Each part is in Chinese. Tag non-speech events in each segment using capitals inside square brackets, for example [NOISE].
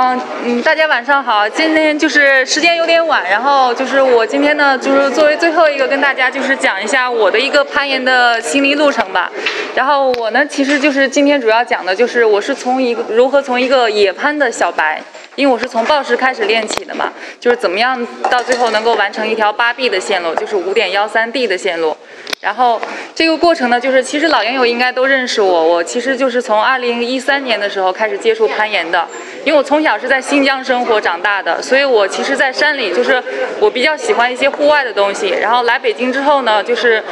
嗯嗯，大家晚上好。今天就是时间有点晚，然后就是我今天呢，就是作为最后一个跟大家就是讲一下我的一个攀岩的心理路程吧。然后我呢，其实就是今天主要讲的就是我是从一个如何从一个野攀的小白，因为我是从报时开始练起的嘛，就是怎么样到最后能够完成一条八 B 的线路，就是五点幺三 D 的线路。然后这个过程呢，就是其实老岩友应该都认识我，我其实就是从二零一三年的时候开始接触攀岩的，因为我从小是在新疆生活长大的，所以我其实，在山里就是我比较喜欢一些户外的东西。然后来北京之后呢，就是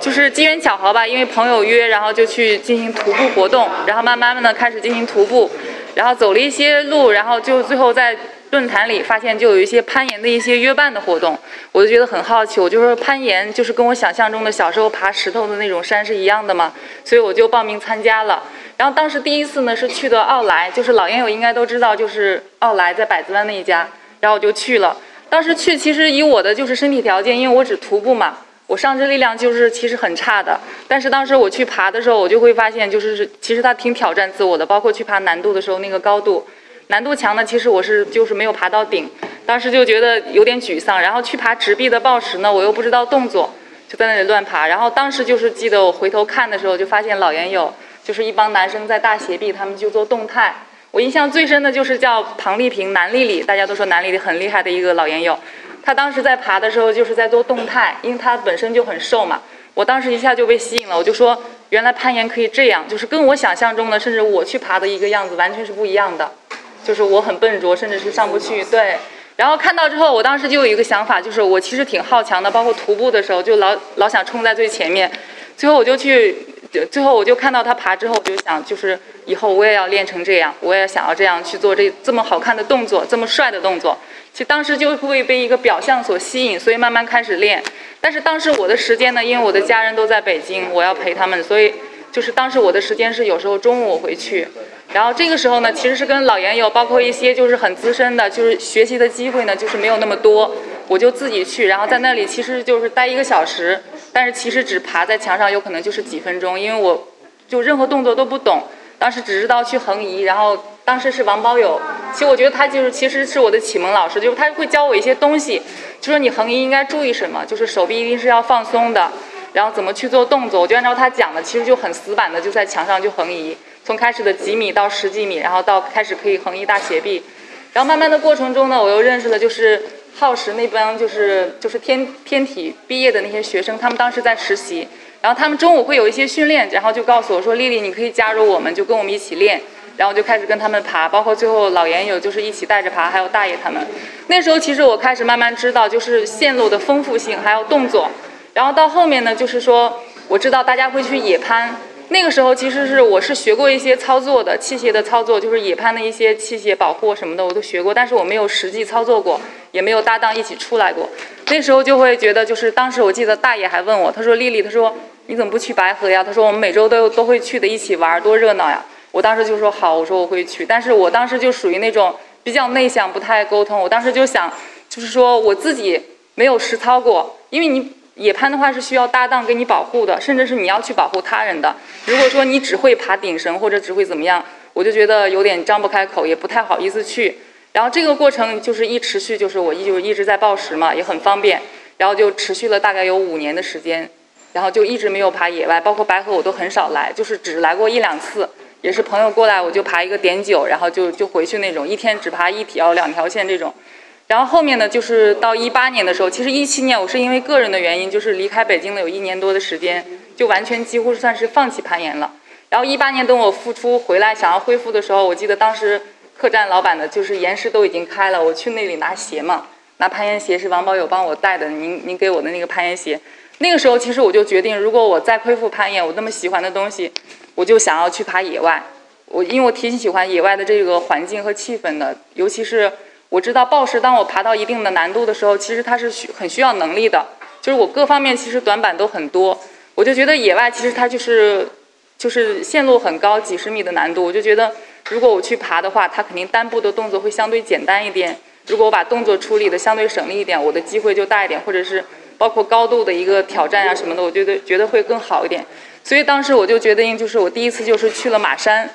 就是机缘巧合吧，因为朋友约，然后就去进行徒步活动，然后慢慢的呢开始进行徒步，然后走了一些路，然后就最后在。论坛里发现就有一些攀岩的一些约伴的活动，我就觉得很好奇。我就说攀岩就是跟我想象中的小时候爬石头的那种山是一样的吗？所以我就报名参加了。然后当时第一次呢是去的奥莱，就是老烟友应该都知道，就是奥莱在百子湾那一家。然后我就去了。当时去其实以我的就是身体条件，因为我只徒步嘛，我上肢力量就是其实很差的。但是当时我去爬的时候，我就会发现就是其实它挺挑战自我的，包括去爬难度的时候那个高度。难度强呢，其实我是就是没有爬到顶，当时就觉得有点沮丧。然后去爬直壁的抱石呢，我又不知道动作，就在那里乱爬。然后当时就是记得我回头看的时候，就发现老岩友就是一帮男生在大斜壁，他们就做动态。我印象最深的就是叫庞丽萍南丽丽，大家都说南丽丽很厉害的一个老岩友。他当时在爬的时候就是在做动态，因为他本身就很瘦嘛。我当时一下就被吸引了，我就说原来攀岩可以这样，就是跟我想象中的，甚至我去爬的一个样子完全是不一样的。就是我很笨拙，甚至是上不去。对，然后看到之后，我当时就有一个想法，就是我其实挺好强的，包括徒步的时候，就老老想冲在最前面。最后我就去，最后我就看到他爬之后，我就想，就是以后我也要练成这样，我也想要这样去做这这么好看的动作，这么帅的动作。其实当时就会被一个表象所吸引，所以慢慢开始练。但是当时我的时间呢，因为我的家人都在北京，我要陪他们，所以就是当时我的时间是有时候中午我回去。然后这个时候呢，其实是跟老研友，包括一些就是很资深的，就是学习的机会呢，就是没有那么多。我就自己去，然后在那里其实就是待一个小时，但是其实只爬在墙上，有可能就是几分钟，因为我就任何动作都不懂。当时只知道去横移，然后当时是王宝友，其实我觉得他就是其实是我的启蒙老师，就是他会教我一些东西，就说你横移应该注意什么，就是手臂一定是要放松的，然后怎么去做动作，我就按照他讲的，其实就很死板的就在墙上就横移。从开始的几米到十几米，然后到开始可以横一大斜壁，然后慢慢的过程中呢，我又认识了就是耗时那帮就是就是天天体毕业的那些学生，他们当时在实习，然后他们中午会有一些训练，然后就告诉我说丽丽你可以加入我们，就跟我们一起练，然后就开始跟他们爬，包括最后老严有就是一起带着爬，还有大爷他们，那时候其实我开始慢慢知道就是线路的丰富性还有动作，然后到后面呢就是说我知道大家会去野攀。那个时候其实是我是学过一些操作的器械的操作，就是野攀的一些器械保护什么的我都学过，但是我没有实际操作过，也没有搭档一起出来过。那时候就会觉得，就是当时我记得大爷还问我，他说丽丽，他说你怎么不去白河呀？他说我们每周都都会去的，一起玩多热闹呀。我当时就说好，我说我会去，但是我当时就属于那种比较内向，不太沟通。我当时就想，就是说我自己没有实操过，因为你。野攀的话是需要搭档给你保护的，甚至是你要去保护他人的。如果说你只会爬顶绳或者只会怎么样，我就觉得有点张不开口，也不太好意思去。然后这个过程就是一持续，就是我一就一直在报时嘛，也很方便。然后就持续了大概有五年的时间，然后就一直没有爬野外，包括白河我都很少来，就是只来过一两次，也是朋友过来我就爬一个点九，然后就就回去那种，一天只爬一条两条线这种。然后后面呢，就是到一八年的时候，其实一七年我是因为个人的原因，就是离开北京了有一年多的时间，就完全几乎算是放弃攀岩了。然后一八年等我复出回来想要恢复的时候，我记得当时客栈老板的就是岩石都已经开了，我去那里拿鞋嘛，拿攀岩鞋是王宝友帮我带的，您您给我的那个攀岩鞋。那个时候其实我就决定，如果我再恢复攀岩，我那么喜欢的东西，我就想要去爬野外。我因为我挺喜欢野外的这个环境和气氛的，尤其是。我知道暴石，当我爬到一定的难度的时候，其实它是需很需要能力的，就是我各方面其实短板都很多。我就觉得野外其实它就是就是线路很高，几十米的难度。我就觉得如果我去爬的话，它肯定单步的动作会相对简单一点。如果我把动作处理的相对省力一点，我的机会就大一点，或者是包括高度的一个挑战啊什么的，我觉得觉得会更好一点。所以当时我就决定，就是我第一次就是去了马山。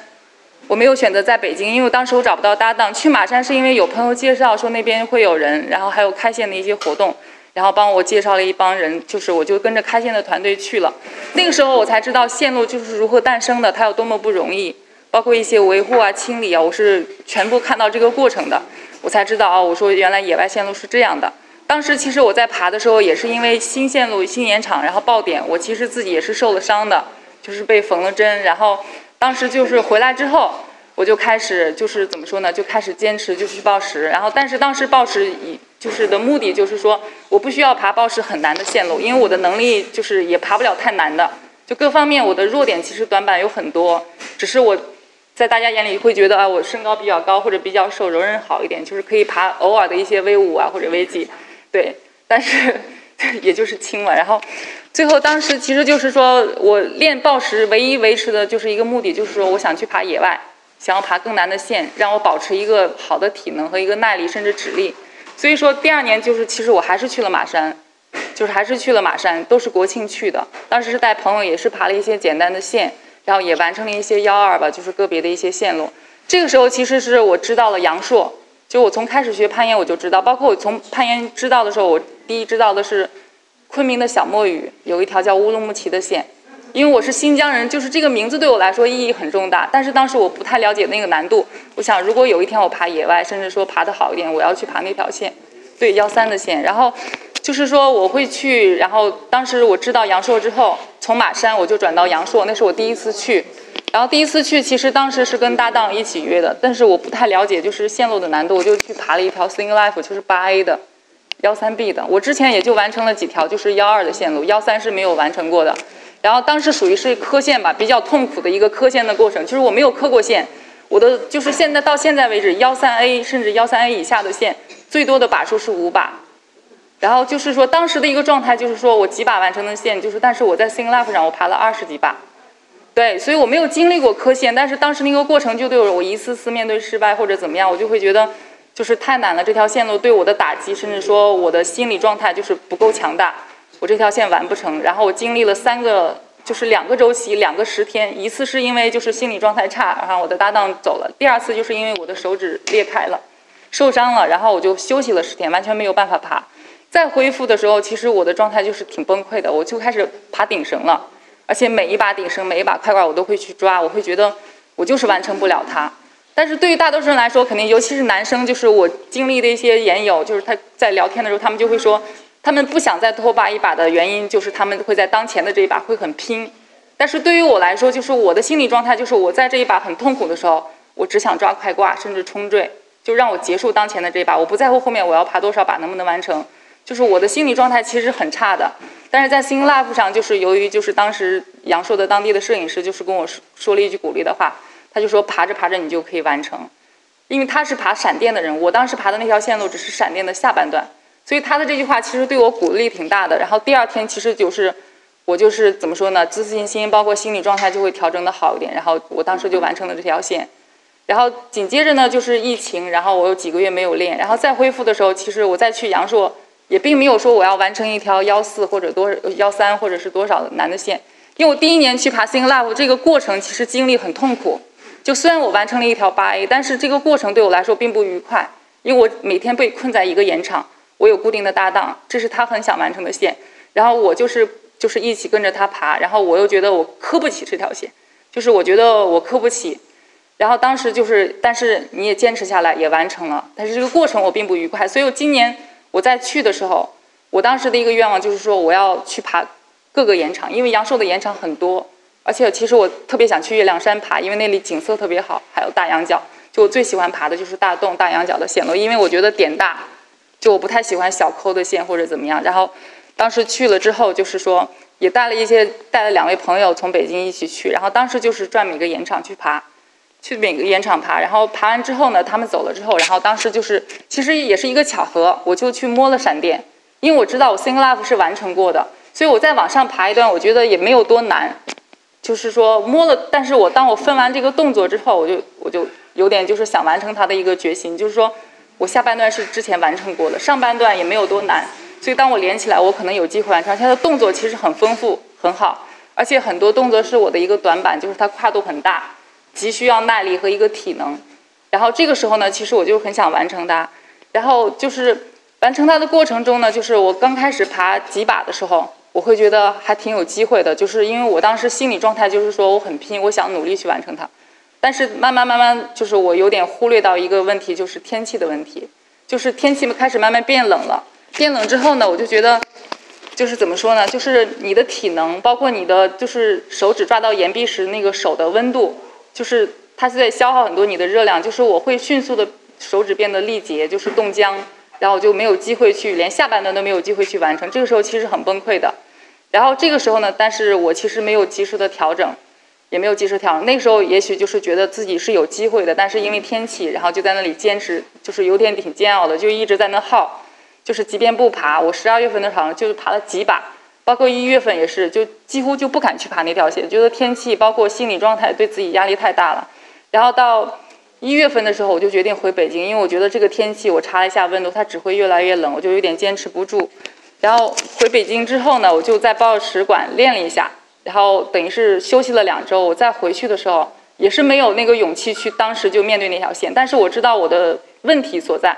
我没有选择在北京，因为当时我找不到搭档。去马山是因为有朋友介绍说那边会有人，然后还有开线的一些活动，然后帮我介绍了一帮人，就是我就跟着开线的团队去了。那个时候我才知道线路就是如何诞生的，它有多么不容易，包括一些维护啊、清理啊，我是全部看到这个过程的，我才知道啊，我说原来野外线路是这样的。当时其实我在爬的时候，也是因为新线路、新岩场，然后爆点，我其实自己也是受了伤的，就是被缝了针。然后当时就是回来之后，我就开始就是怎么说呢，就开始坚持就去报时。然后但是当时报时以就是的目的就是说，我不需要爬报时很难的线路，因为我的能力就是也爬不了太难的，就各方面我的弱点其实短板有很多，只是我在大家眼里会觉得啊，我身高比较高或者比较瘦，柔韧好一点，就是可以爬偶尔的一些 V 五啊或者 V 几。对，但是 [LAUGHS] 也就是轻了。然后最后当时其实就是说我练报时唯一维持的就是一个目的，就是说我想去爬野外，想要爬更难的线，让我保持一个好的体能和一个耐力，甚至指力。所以说第二年就是其实我还是去了马山，就是还是去了马山，都是国庆去的。当时是带朋友，也是爬了一些简单的线，然后也完成了一些幺二吧，就是个别的一些线路。这个时候其实是我知道了阳朔。就我从开始学攀岩，我就知道，包括我从攀岩知道的时候，我第一知道的是昆明的小墨雨有一条叫乌鲁木齐的线，因为我是新疆人，就是这个名字对我来说意义很重大。但是当时我不太了解那个难度，我想如果有一天我爬野外，甚至说爬得好一点，我要去爬那条线，对幺三的线。然后就是说我会去，然后当时我知道阳朔之后，从马山我就转到阳朔，那是我第一次去。然后第一次去，其实当时是跟搭档一起约的，但是我不太了解就是线路的难度，我就去爬了一条 Sing Life，就是八 A 的，幺三 B 的。我之前也就完成了几条，就是幺二的线路，幺三是没有完成过的。然后当时属于是磕线吧，比较痛苦的一个磕线的过程，就是我没有磕过线，我的就是现在到现在为止，幺三 A 甚至幺三 A 以下的线，最多的把数是五把。然后就是说当时的一个状态，就是说我几把完成的线，就是但是我在 Sing Life 上我爬了二十几把。对，所以我没有经历过磕线，但是当时那个过程就对我，我一次次面对失败或者怎么样，我就会觉得就是太难了。这条线路对我的打击，甚至说我的心理状态就是不够强大，我这条线完不成。然后我经历了三个，就是两个周期，两个十天，一次是因为就是心理状态差，然后我的搭档走了；第二次就是因为我的手指裂开了，受伤了，然后我就休息了十天，完全没有办法爬。再恢复的时候，其实我的状态就是挺崩溃的，我就开始爬顶绳了。而且每一把顶绳、每一把快挂，我都会去抓，我会觉得我就是完成不了它。但是对于大多数人来说，肯定尤其是男生，就是我经历的一些研友，就是他在聊天的时候，他们就会说，他们不想再拖把一把的原因，就是他们会在当前的这一把会很拼。但是对于我来说，就是我的心理状态，就是我在这一把很痛苦的时候，我只想抓快挂，甚至冲坠，就让我结束当前的这一把，我不在乎后面我要爬多少把能不能完成。就是我的心理状态其实很差的，但是在新 Life 上，就是由于就是当时阳朔的当地的摄影师就是跟我说说了一句鼓励的话，他就说爬着爬着你就可以完成，因为他是爬闪电的人，我当时爬的那条线路只是闪电的下半段，所以他的这句话其实对我鼓励挺大的。然后第二天其实就是我就是怎么说呢，自信心包括心理状态就会调整的好一点，然后我当时就完成了这条线，然后紧接着呢就是疫情，然后我有几个月没有练，然后再恢复的时候，其实我再去阳朔。也并没有说我要完成一条幺四或者多幺三或者是多少难的线，因为我第一年去爬 Sing Love 这个过程其实经历很痛苦。就虽然我完成了一条八 A，但是这个过程对我来说并不愉快，因为我每天被困在一个岩场，我有固定的搭档，这是他很想完成的线，然后我就是就是一起跟着他爬，然后我又觉得我磕不起这条线，就是我觉得我磕不起，然后当时就是，但是你也坚持下来也完成了，但是这个过程我并不愉快，所以我今年。我在去的时候，我当时的一个愿望就是说，我要去爬各个岩场，因为阳朔的岩场很多，而且其实我特别想去月亮山爬，因为那里景色特别好，还有大羊角。就我最喜欢爬的就是大洞、大羊角的线路，因为我觉得点大，就我不太喜欢小抠的线或者怎么样。然后当时去了之后，就是说也带了一些带了两位朋友从北京一起去，然后当时就是转每个岩场去爬。去每个岩场爬，然后爬完之后呢，他们走了之后，然后当时就是其实也是一个巧合，我就去摸了闪电，因为我知道我 Sing Life 是完成过的，所以我再往上爬一段，我觉得也没有多难，就是说摸了，但是我当我分完这个动作之后，我就我就有点就是想完成它的一个决心，就是说我下半段是之前完成过的，上半段也没有多难，所以当我连起来，我可能有机会完成。它的动作其实很丰富很好，而且很多动作是我的一个短板，就是它跨度很大。急需要耐力和一个体能。然后这个时候呢，其实我就很想完成它。然后就是完成它的过程中呢，就是我刚开始爬几把的时候，我会觉得还挺有机会的，就是因为我当时心理状态就是说我很拼，我想努力去完成它。但是慢慢慢慢，就是我有点忽略到一个问题，就是天气的问题。就是天气开始慢慢变冷了，变冷之后呢，我就觉得，就是怎么说呢？就是你的体能，包括你的就是手指抓到岩壁时那个手的温度，就是它是在消耗很多你的热量。就是我会迅速的手指变得力竭，就是冻僵，然后就没有机会去，连下半段都没有机会去完成。这个时候其实很崩溃的。然后这个时候呢，但是我其实没有及时的调整。也没有及时调整，那时候也许就是觉得自己是有机会的，但是因为天气，然后就在那里坚持，就是有点挺煎熬的，就一直在那耗，就是即便不爬，我十二月份的时候就是爬了几把，包括一月份也是，就几乎就不敢去爬那条线，觉得天气包括心理状态对自己压力太大了。然后到一月份的时候，我就决定回北京，因为我觉得这个天气，我查了一下温度，它只会越来越冷，我就有点坚持不住。然后回北京之后呢，我就在报石馆练了一下。然后等于是休息了两周，我再回去的时候也是没有那个勇气去当时就面对那条线。但是我知道我的问题所在，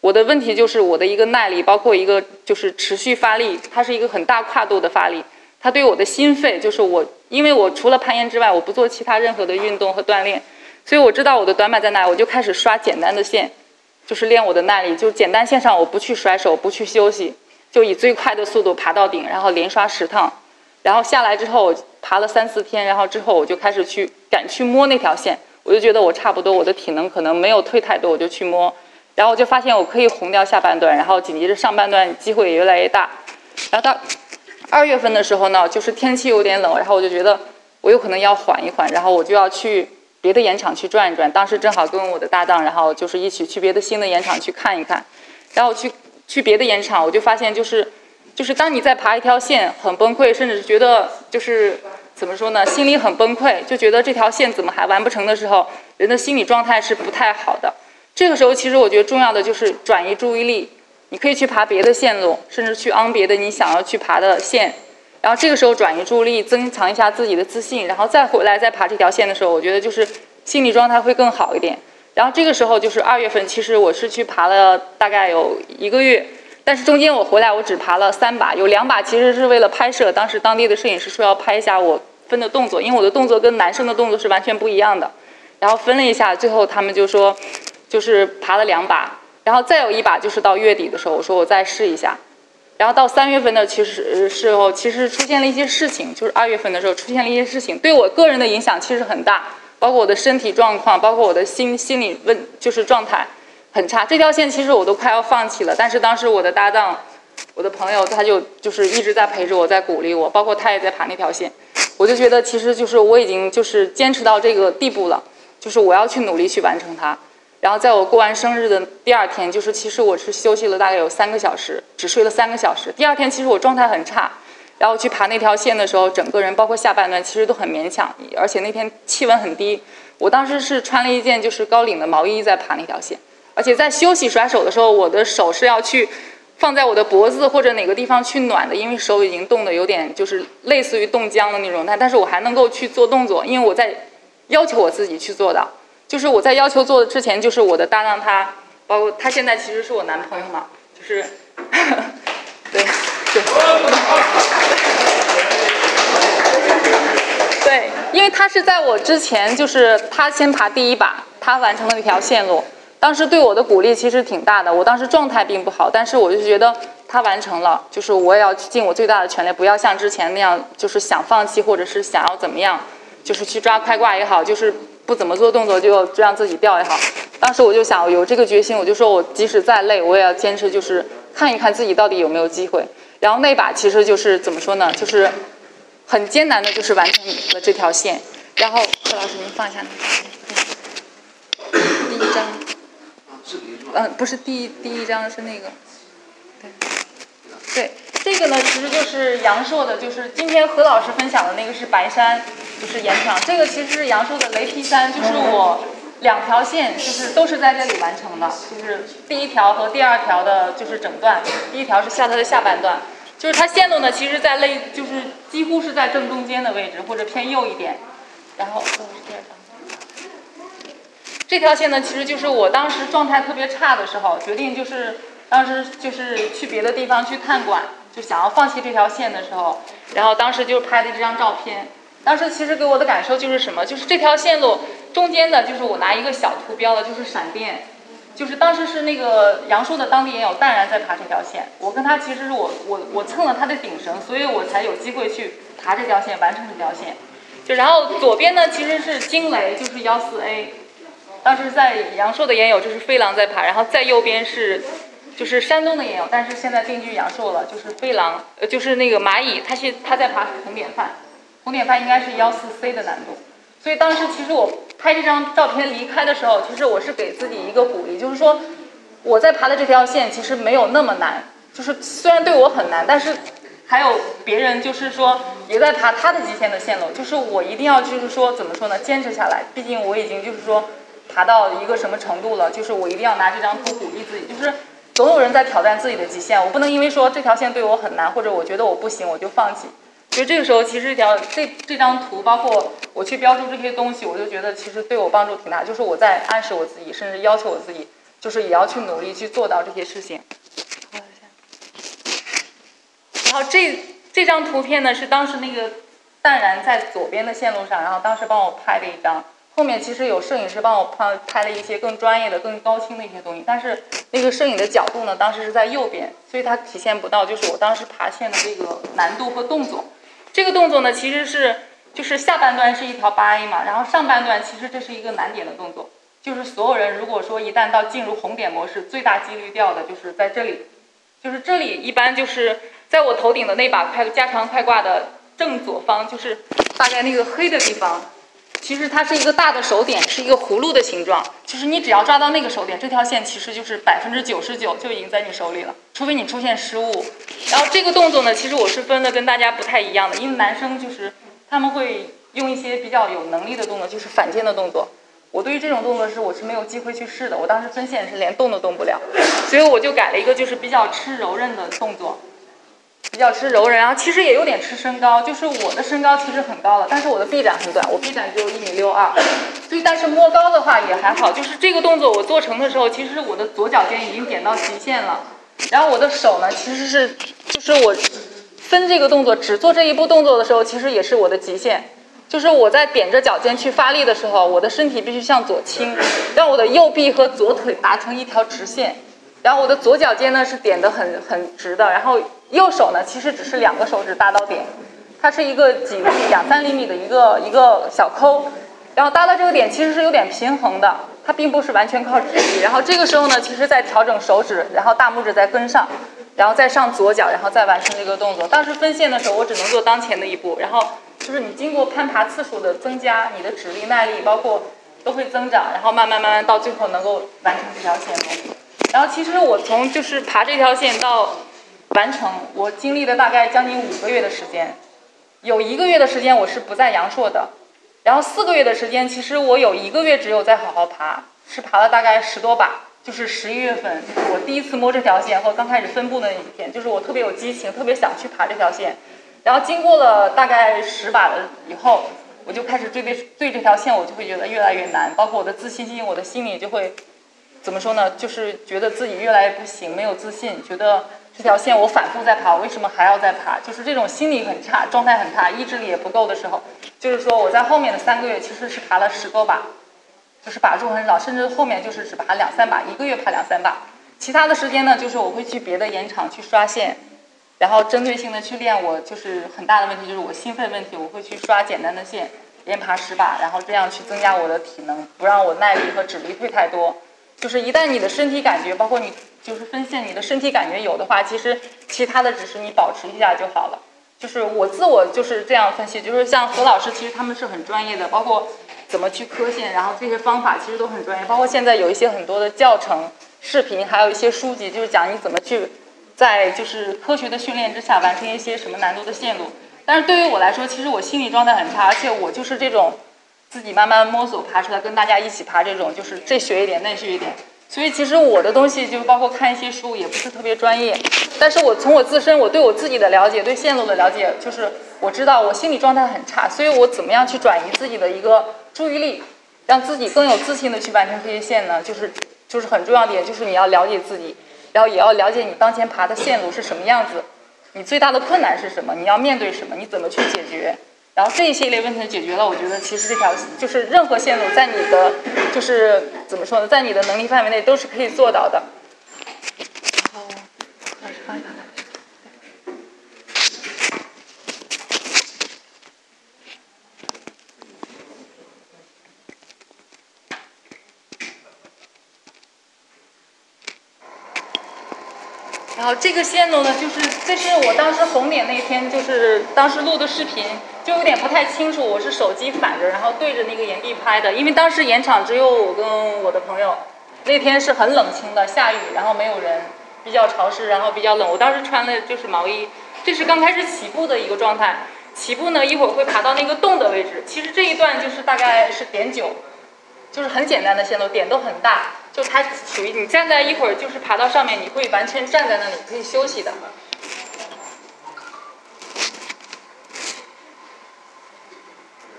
我的问题就是我的一个耐力，包括一个就是持续发力，它是一个很大跨度的发力。它对我的心肺，就是我，因为我除了攀岩之外，我不做其他任何的运动和锻炼，所以我知道我的短板在哪，我就开始刷简单的线，就是练我的耐力，就简单线上我不去甩手，不去休息，就以最快的速度爬到顶，然后连刷十趟。然后下来之后我爬了三四天，然后之后我就开始去敢去摸那条线，我就觉得我差不多，我的体能可能没有退太多，我就去摸，然后我就发现我可以红掉下半段，然后紧接着上半段机会也越来越大。然后到二月份的时候呢，就是天气有点冷，然后我就觉得我有可能要缓一缓，然后我就要去别的盐场去转一转。当时正好跟我的搭档，然后就是一起去别的新的盐场去看一看，然后去去别的盐场，我就发现就是。就是当你在爬一条线很崩溃，甚至是觉得就是怎么说呢，心里很崩溃，就觉得这条线怎么还完不成的时候，人的心理状态是不太好的。这个时候，其实我觉得重要的就是转移注意力，你可以去爬别的线路，甚至去昂别的你想要去爬的线，然后这个时候转移注意力，增强一下自己的自信，然后再回来再爬这条线的时候，我觉得就是心理状态会更好一点。然后这个时候就是二月份，其实我是去爬了大概有一个月。但是中间我回来，我只爬了三把，有两把其实是为了拍摄。当时当地的摄影师说要拍一下我分的动作，因为我的动作跟男生的动作是完全不一样的。然后分了一下，最后他们就说，就是爬了两把，然后再有一把就是到月底的时候，我说我再试一下。然后到三月份的其实时候，其实出现了一些事情，就是二月份的时候出现了一些事情，对我个人的影响其实很大，包括我的身体状况，包括我的心心理问就是状态。很差，这条线其实我都快要放弃了，但是当时我的搭档，我的朋友他就就是一直在陪着我，在鼓励我，包括他也在爬那条线，我就觉得其实就是我已经就是坚持到这个地步了，就是我要去努力去完成它。然后在我过完生日的第二天，就是其实我是休息了大概有三个小时，只睡了三个小时。第二天其实我状态很差，然后去爬那条线的时候，整个人包括下半段其实都很勉强，而且那天气温很低，我当时是穿了一件就是高领的毛衣在爬那条线。而且在休息甩手的时候，我的手是要去放在我的脖子或者哪个地方去暖的，因为手已经冻得有点就是类似于冻僵的那种。但但是我还能够去做动作，因为我在要求我自己去做的。就是我在要求做的之前，就是我的搭档他，包括他现在其实是我男朋友嘛，就是 [LAUGHS] 对对对，因为他是在我之前，就是他先爬第一把，他完成了那条线路。当时对我的鼓励其实挺大的，我当时状态并不好，但是我就觉得他完成了，就是我也要尽我最大的全力，不要像之前那样，就是想放弃或者是想要怎么样，就是去抓开挂也好，就是不怎么做动作就让自己掉也好。当时我就想有这个决心，我就说我即使再累，我也要坚持，就是看一看自己到底有没有机会。然后那把其实就是怎么说呢，就是很艰难的，就是完成了这条线。然后何老师您放一下那个第一张。嗯，不是第一第一张是那个，对，对，这个呢其实就是阳朔的，就是今天何老师分享的那个是白山，就是岩场。这个其实是阳朔的雷劈山，就是我两条线就是都是在这里完成的，就是第一条和第二条的就是整段，第一条是下它的下半段，就是它线路呢其实在类就是几乎是在正中间的位置或者偏右一点，然后这是第二张。这条线呢，其实就是我当时状态特别差的时候，决定就是当时就是去别的地方去探馆，就想要放弃这条线的时候，然后当时就拍的这张照片。当时其实给我的感受就是什么？就是这条线路中间的，就是我拿一个小图标的，就是闪电。就是当时是那个杨树的当地也有淡然在爬这条线，我跟他其实是我我我蹭了他的顶绳，所以我才有机会去爬这条线，完成这条线。就然后左边呢其实是惊雷，就是幺四 A。当时在阳朔的也有，就是飞狼在爬，然后在右边是，就是山东的也有，但是现在定居阳朔了，就是飞狼，呃，就是那个蚂蚁，它是它在爬红点饭，红点饭应该是幺四 C 的难度，所以当时其实我拍这张照片离开的时候，其实我是给自己一个鼓励，就是说我在爬的这条线其实没有那么难，就是虽然对我很难，但是还有别人就是说也在爬他的极限的线路，就是我一定要就是说怎么说呢，坚持下来，毕竟我已经就是说。爬到一个什么程度了？就是我一定要拿这张图鼓励自己。就是总有人在挑战自己的极限，我不能因为说这条线对我很难，或者我觉得我不行，我就放弃。所以这个时候，其实这条这这张图，包括我去标注这些东西，我就觉得其实对我帮助挺大。就是我在暗示我自己，甚至要求我自己，就是也要去努力去做到这些事情。然后这这张图片呢，是当时那个淡然在左边的线路上，然后当时帮我拍的一张。后面其实有摄影师帮我拍拍了一些更专业的、更高清的一些东西，但是那个摄影的角度呢，当时是在右边，所以它体现不到就是我当时爬线的这个难度和动作。这个动作呢，其实是就是下半段是一条八 A 嘛，然后上半段其实这是一个难点的动作，就是所有人如果说一旦到进入红点模式，最大几率掉的就是在这里，就是这里一般就是在我头顶的那把快加长快挂的正左方，就是大概那个黑的地方。其实它是一个大的手点，是一个葫芦的形状。就是你只要抓到那个手点，这条线其实就是百分之九十九就已经在你手里了，除非你出现失误。然后这个动作呢，其实我是分的跟大家不太一样的，因为男生就是他们会用一些比较有能力的动作，就是反肩的动作。我对于这种动作是我是没有机会去试的，我当时分线是连动都动不了，所以我就改了一个就是比较吃柔韧的动作。比较吃柔韧，然后其实也有点吃身高，就是我的身高其实很高了，但是我的臂展很短，我臂展只有一米六二，所以但是摸高的话也还好。就是这个动作我做成的时候，其实我的左脚尖已经点到极限了，然后我的手呢其实是就是我分这个动作只做这一步动作的时候，其实也是我的极限。就是我在点着脚尖去发力的时候，我的身体必须向左倾，让我的右臂和左腿达成一条直线，然后我的左脚尖呢是点的很很直的，然后。右手呢，其实只是两个手指搭到点，它是一个几厘米、两三厘米的一个一个小抠，然后搭到这个点其实是有点平衡的，它并不是完全靠指力。然后这个时候呢，其实在调整手指，然后大拇指再跟上，然后再上左脚，然后再完成这个动作。当时分线的时候，我只能做当前的一步，然后就是你经过攀爬次数的增加，你的指力、耐力包括都会增长，然后慢慢慢慢到最后能够完成这条线路。然后其实我从就是爬这条线到。完成，我经历了大概将近五个月的时间，有一个月的时间我是不在阳朔的，然后四个月的时间，其实我有一个月只有在好好爬，是爬了大概十多把，就是十一月份我第一次摸这条线和刚开始分布的那几天，就是我特别有激情，特别想去爬这条线，然后经过了大概十把的以后，我就开始对这对这条线我就会觉得越来越难，包括我的自信心，我的心里就会怎么说呢？就是觉得自己越来越不行，没有自信，觉得。这条线我反复在爬，我为什么还要再爬？就是这种心理很差，状态很差，意志力也不够的时候，就是说我在后面的三个月其实是爬了十多把，就是把数很少，甚至后面就是只爬两三把，一个月爬两三把。其他的时间呢，就是我会去别的盐场去刷线，然后针对性的去练。我就是很大的问题就是我兴奋问题，我会去刷简单的线，连爬十把，然后这样去增加我的体能，不让我耐力和指力退太多。就是一旦你的身体感觉，包括你。就是分线，你的身体感觉有的话，其实其他的只是你保持一下就好了。就是我自我就是这样分析，就是像何老师，其实他们是很专业的，包括怎么去磕线，然后这些方法其实都很专业。包括现在有一些很多的教程、视频，还有一些书籍，就是讲你怎么去在就是科学的训练之下完成一些什么难度的线路。但是对于我来说，其实我心理状态很差，而且我就是这种自己慢慢摸索爬出来，跟大家一起爬这种，就是这学一点，那学一点。所以其实我的东西就包括看一些书，也不是特别专业。但是我从我自身，我对我自己的了解，对线路的了解，就是我知道我心理状态很差，所以我怎么样去转移自己的一个注意力，让自己更有自信的去完成这些线呢，就是就是很重要的点，就是你要了解自己，然后也要了解你当前爬的线路是什么样子，你最大的困难是什么，你要面对什么，你怎么去解决。然后这一系列问题解决了，我觉得其实这条就是任何线路在你的就是怎么说呢，在你的能力范围内都是可以做到的。好，老师放一下。然后这个线路呢，就是这是我当时红点那天，就是当时录的视频，就有点不太清楚。我是手机反着，然后对着那个岩壁拍的，因为当时岩场只有我跟我的朋友。那天是很冷清的，下雨，然后没有人，比较潮湿，然后比较冷。我当时穿的就是毛衣。这是刚开始起步的一个状态，起步呢一会儿会爬到那个洞的位置。其实这一段就是大概是点九，就是很简单的线路，点都很大。就它属于你站在一会儿，就是爬到上面，你会完全站在那里可以休息的。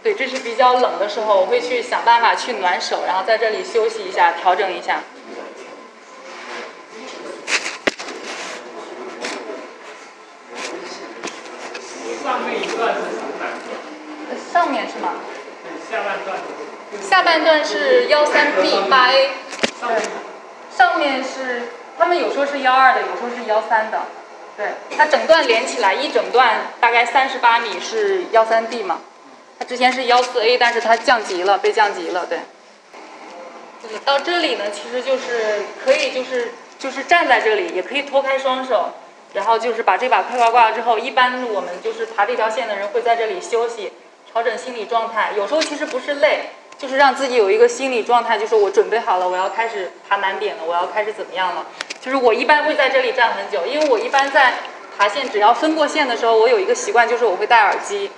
对，这是比较冷的时候，我会去想办法去暖手，然后在这里休息一下，调整一下。上面一段是什么？上面是吗？下半段。下半段是幺三 B 八 A。对，上面是他们有说是幺二的，有说是幺三的。对，它整段连起来一整段大概三十八米是幺三 D 嘛？它之前是幺四 A，但是它降级了，被降级了。对。到这里呢，其实就是可以就是就是站在这里，也可以脱开双手，然后就是把这把快挂挂了之后，一般我们就是爬这条线的人会在这里休息，调整心理状态。有时候其实不是累。就是让自己有一个心理状态，就是我准备好了，我要开始爬难点了，我要开始怎么样了？就是我一般会在这里站很久，因为我一般在爬线，只要分过线的时候，我有一个习惯，就是我会戴耳机。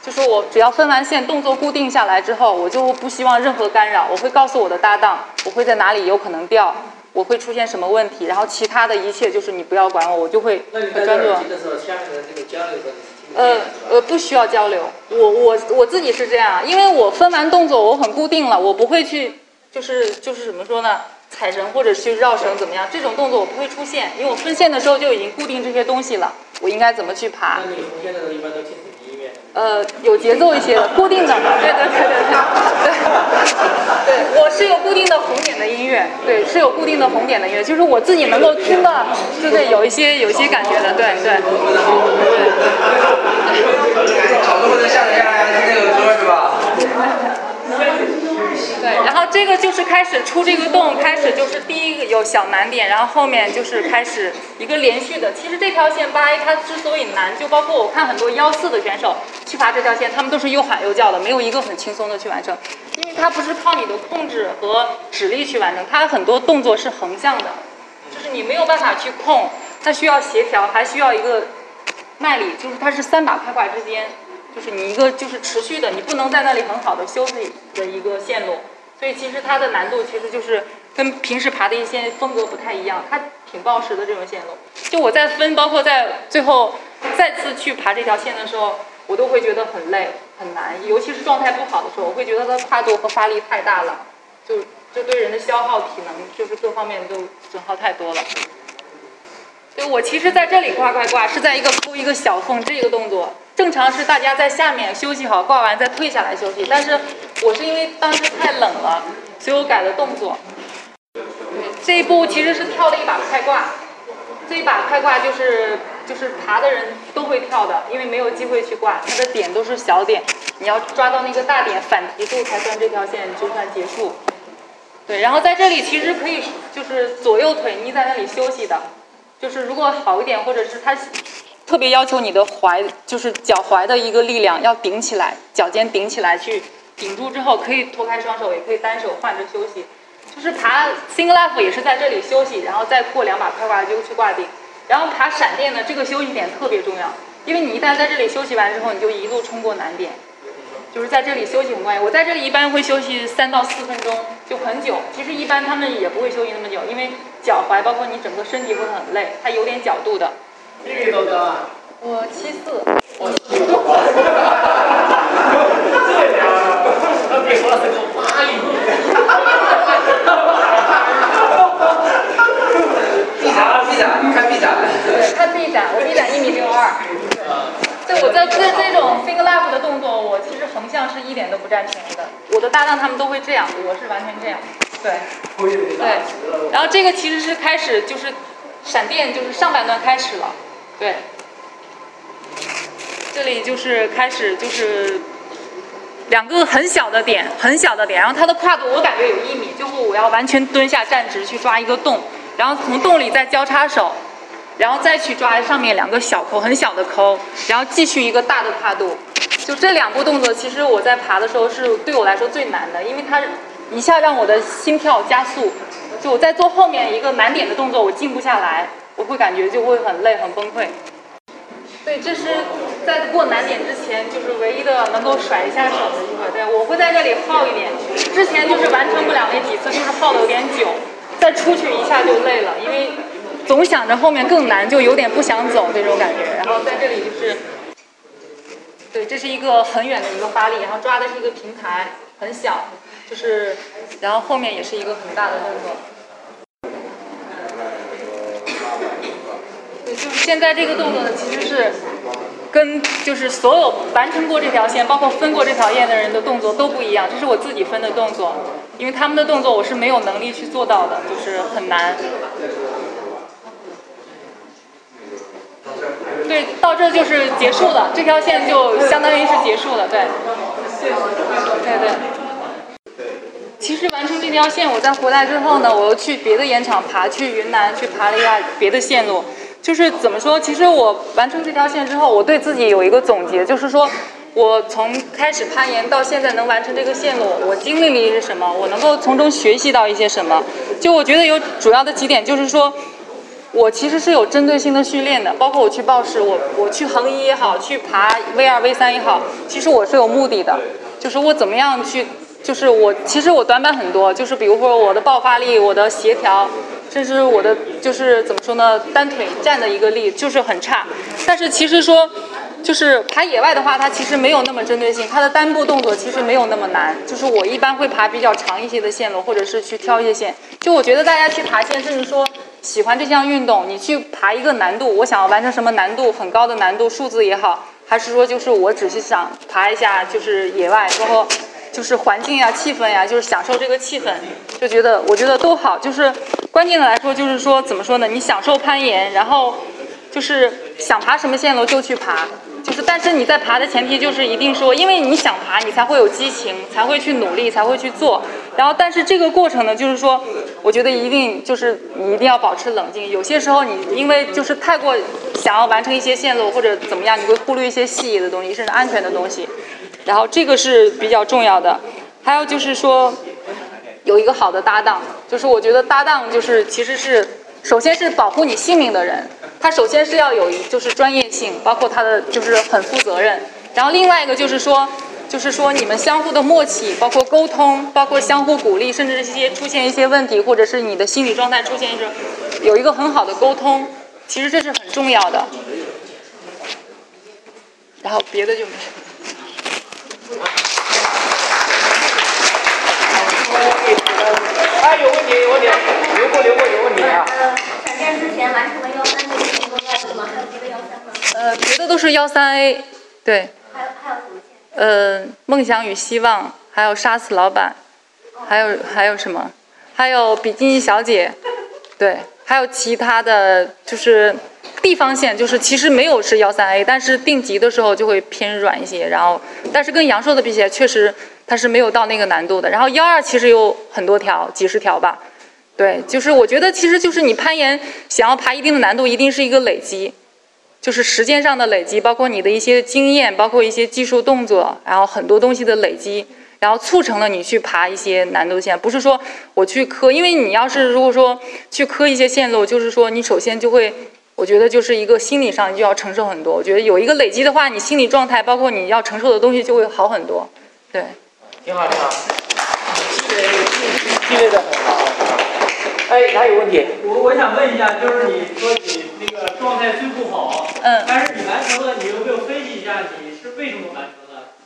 就是我只要分完线，动作固定下来之后，我就不希望任何干扰。我会告诉我的搭档，我会在哪里有可能掉，我会出现什么问题，然后其他的一切就是你不要管我，我就会很专注。呃呃，不需要交流。我我我自己是这样，因为我分完动作我很固定了，我不会去就是就是怎么说呢，踩绳或者去绕绳怎么样？这种动作我不会出现，因为我分线的时候就已经固定这些东西了，我应该怎么去爬？那你分线的一般都进？呃，有节奏一些的，固定的，对对对对对对，对，我是有固定的红点的音乐，对，是有固定的红点的音乐，就是我自己能够听到，对对，有一些有一些感觉的，对对。好多人下载下来听这个歌是吧？[LAUGHS] 对，然后这个就是开始出这个洞，开始就是第一个有小难点，然后后面就是开始一个连续的。其实这条线八 A 它之所以难，就包括我看很多幺四的选手去爬这条线，他们都是又喊又叫的，没有一个很轻松的去完成，因为它不是靠你的控制和指力去完成，它很多动作是横向的，就是你没有办法去控，它需要协调，还需要一个。耐力就是它是三把开挂之间，就是你一个就是持续的，你不能在那里很好的休息的一个线路，所以其实它的难度其实就是跟平时爬的一些风格不太一样，它挺暴食的这种线路。就我在分，包括在最后再次去爬这条线的时候，我都会觉得很累很难，尤其是状态不好的时候，我会觉得它的跨度和发力太大了，就就对人的消耗体能就是各方面都损耗太多了。对，我其实在这里挂挂挂，是在一个铺一个小缝这个动作，正常是大家在下面休息好，挂完再退下来休息。但是我是因为当时太冷了，所以我改了动作。这一步其实是跳了一把快挂，这一把快挂就是就是爬的人都会跳的，因为没有机会去挂，它的点都是小点，你要抓到那个大点反提住才算这条线就算结束。对，然后在这里其实可以就是左右腿捏在那里休息的。就是如果好一点，或者是他特别要求你的踝，就是脚踝的一个力量要顶起来，脚尖顶起来去顶住之后，可以脱开双手，也可以单手换着休息。就是爬 single life 也是在这里休息，然后再过两把快挂就去挂顶。然后爬闪电呢，这个休息点特别重要，因为你一旦在这里休息完之后，你就一路冲过难点。就是在这里休息很关键，我在这里一般会休息三到四分钟，就很久。其实一般他们也不会休息那么久，因为脚踝，包括你整个身体会很累，它有点角度的。你多高啊？我七四。我七四。哈哈哈哈哈！这家伙，他别说了，他给我扒一米。这种 finger lap 的动作，我其实横向是一点都不占便宜的。我的搭档他们都会这样，我是完全这样。对，对。然后这个其实是开始就是闪电，就是上半段开始了。对。这里就是开始就是两个很小的点，很小的点，然后它的跨度我感觉有一米，最后我要完全蹲下站直去抓一个洞，然后从洞里再交叉手，然后再去抓上面两个小扣，很小的扣，然后继续一个大的跨度。就这两步动作，其实我在爬的时候是对我来说最难的，因为它一下让我的心跳加速，就我在做后面一个难点的动作，我静不下来，我会感觉就会很累很崩溃。对，这是在过难点之前，就是唯一的能够甩一下手的机会。对，我会在这里耗一点，之前就是完成不了那几次，就是耗的有点久，再出去一下就累了，因为总想着后面更难，就有点不想走这种感觉。然后在这里就是。对，这是一个很远的一个发力，然后抓的是一个平台，很小，是，然后后面也是一个很大的动作。对，就是现在这个动作呢，其实是跟就是所有完成过这条线，包括分过这条线的人的动作都不一样。这是我自己分的动作，因为他们的动作我是没有能力去做到的，就是很难。对，到这就是结束了，这条线就相当于是结束了，对。对对。其实完成这条线，我在回来之后呢，我又去别的岩场爬，去云南去爬了一下别的线路。就是怎么说？其实我完成这条线之后，我对自己有一个总结，就是说我从开始攀岩到现在能完成这个线路，我经历了一些什么，我能够从中学习到一些什么。就我觉得有主要的几点，就是说。我其实是有针对性的训练的，包括我去报时，我我去横一也好，去爬 V 二 V 三也好，其实我是有目的的，就是我怎么样去，就是我其实我短板很多，就是比如说我的爆发力、我的协调，甚至我的就是怎么说呢，单腿站的一个力就是很差。但是其实说，就是爬野外的话，它其实没有那么针对性，它的单步动作其实没有那么难。就是我一般会爬比较长一些的线路，或者是去挑一些线。就我觉得大家去爬线，甚至说。喜欢这项运动，你去爬一个难度，我想要完成什么难度很高的难度数字也好，还是说就是我只是想爬一下，就是野外，包括就是环境呀、气氛呀，就是享受这个气氛，就觉得我觉得都好。就是关键的来说，就是说怎么说呢？你享受攀岩，然后就是想爬什么线路就去爬。就是，但是你在爬的前提就是一定说，因为你想爬，你才会有激情，才会去努力，才会去做。然后，但是这个过程呢，就是说，我觉得一定就是你一定要保持冷静。有些时候你因为就是太过想要完成一些线路或者怎么样，你会忽略一些细节的东西，甚至安全的东西。然后这个是比较重要的。还有就是说，有一个好的搭档，就是我觉得搭档就是其实是。首先是保护你性命的人，他首先是要有一就是专业性，包括他的就是很负责任。然后另外一个就是说，就是说你们相互的默契，包括沟通，包括相互鼓励，甚至这些出现一些问题，或者是你的心理状态出现一种有一个很好的沟通，其实这是很重要的。然后别的就没什么。哎，有问题，有问题，留过，留过，有问题啊。呃，闪电之前完成了幺三的成功要素吗？还有别的幺三吗？呃，别的都是幺三 A，对。还有还有什么？呃，梦想与希望，还有杀死老板，还有还有什么？还有比基尼小姐，对，还有其他的就是地方线，就是其实没有是幺三 A，但是定级的时候就会偏软一些，然后但是跟阳朔的比起来，确实。它是没有到那个难度的，然后幺二其实有很多条，几十条吧，对，就是我觉得其实就是你攀岩想要爬一定的难度，一定是一个累积，就是时间上的累积，包括你的一些经验，包括一些技术动作，然后很多东西的累积，然后促成了你去爬一些难度线，不是说我去磕，因为你要是如果说去磕一些线路，就是说你首先就会，我觉得就是一个心理上就要承受很多，我觉得有一个累积的话，你心理状态包括你要承受的东西就会好很多，对。挺好，挺好，积累积累的很好。哎，还有问题？我我想问一下，就是你说你那个状态最不好，嗯，但是你完成了，你有没有分析一下你是为什么完成？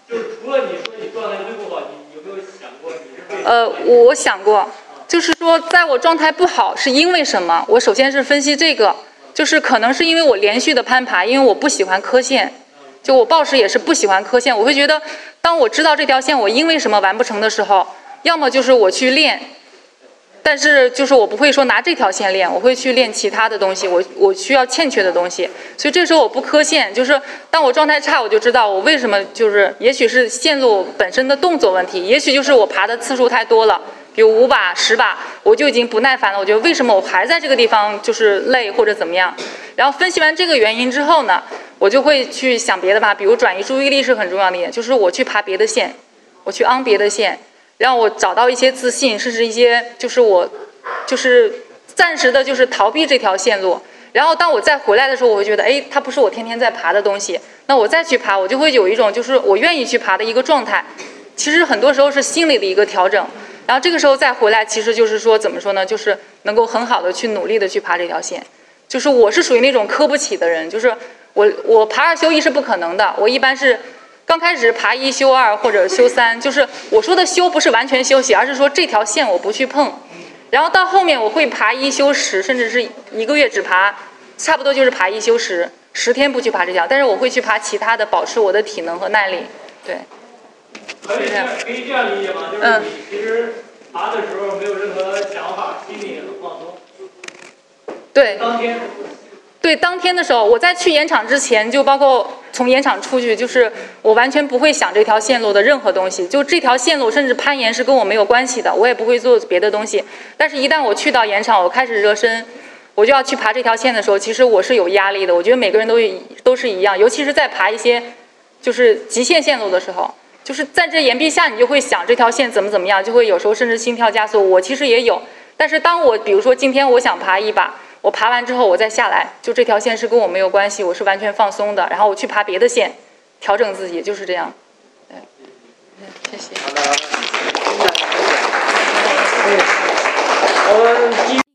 就是除了你说你状态最不好，你有没有想过你是为？呃，我想过，就是说在我状态不好是因为什么？我首先是分析这个，就是可能是因为我连续的攀爬，因为我不喜欢磕线。就我暴食也是不喜欢磕线，我会觉得，当我知道这条线我因为什么完不成的时候，要么就是我去练，但是就是我不会说拿这条线练，我会去练其他的东西，我我需要欠缺的东西，所以这时候我不磕线，就是当我状态差，我就知道我为什么就是，也许是线路本身的动作问题，也许就是我爬的次数太多了。有五把、十把，我就已经不耐烦了。我觉得为什么我还在这个地方就是累或者怎么样？然后分析完这个原因之后呢，我就会去想别的吧。比如转移注意力是很重要的一点，就是我去爬别的线，我去昂别的线，让我找到一些自信，甚至一些就是我就是暂时的就是逃避这条线路。然后当我再回来的时候，我会觉得哎，它不是我天天在爬的东西。那我再去爬，我就会有一种就是我愿意去爬的一个状态。其实很多时候是心理的一个调整。然后这个时候再回来，其实就是说怎么说呢？就是能够很好的去努力的去爬这条线。就是我是属于那种磕不起的人，就是我我爬二休一是不可能的。我一般是刚开始爬一休二或者休三，就是我说的休不是完全休息，而是说这条线我不去碰。然后到后面我会爬一休十，甚至是一个月只爬，差不多就是爬一休十，十天不去爬这条，但是我会去爬其他的，保持我的体能和耐力。对。可以这样，可以这样理解吗？就是你其实爬的时候没有任何想法，心里也很放松。对。当天。对，当天的时候，我在去演场之前，就包括从演场出去，就是我完全不会想这条线路的任何东西。就这条线路，甚至攀岩是跟我没有关系的，我也不会做别的东西。但是，一旦我去到演场，我开始热身，我就要去爬这条线的时候，其实我是有压力的。我觉得每个人都都是一样，尤其是在爬一些就是极限线路的时候。就是在这岩壁下，你就会想这条线怎么怎么样，就会有时候甚至心跳加速。我其实也有，但是当我比如说今天我想爬一把，我爬完之后我再下来，就这条线是跟我没有关系，我是完全放松的。然后我去爬别的线，调整自己，就是这样。对，谢谢。好的。我们。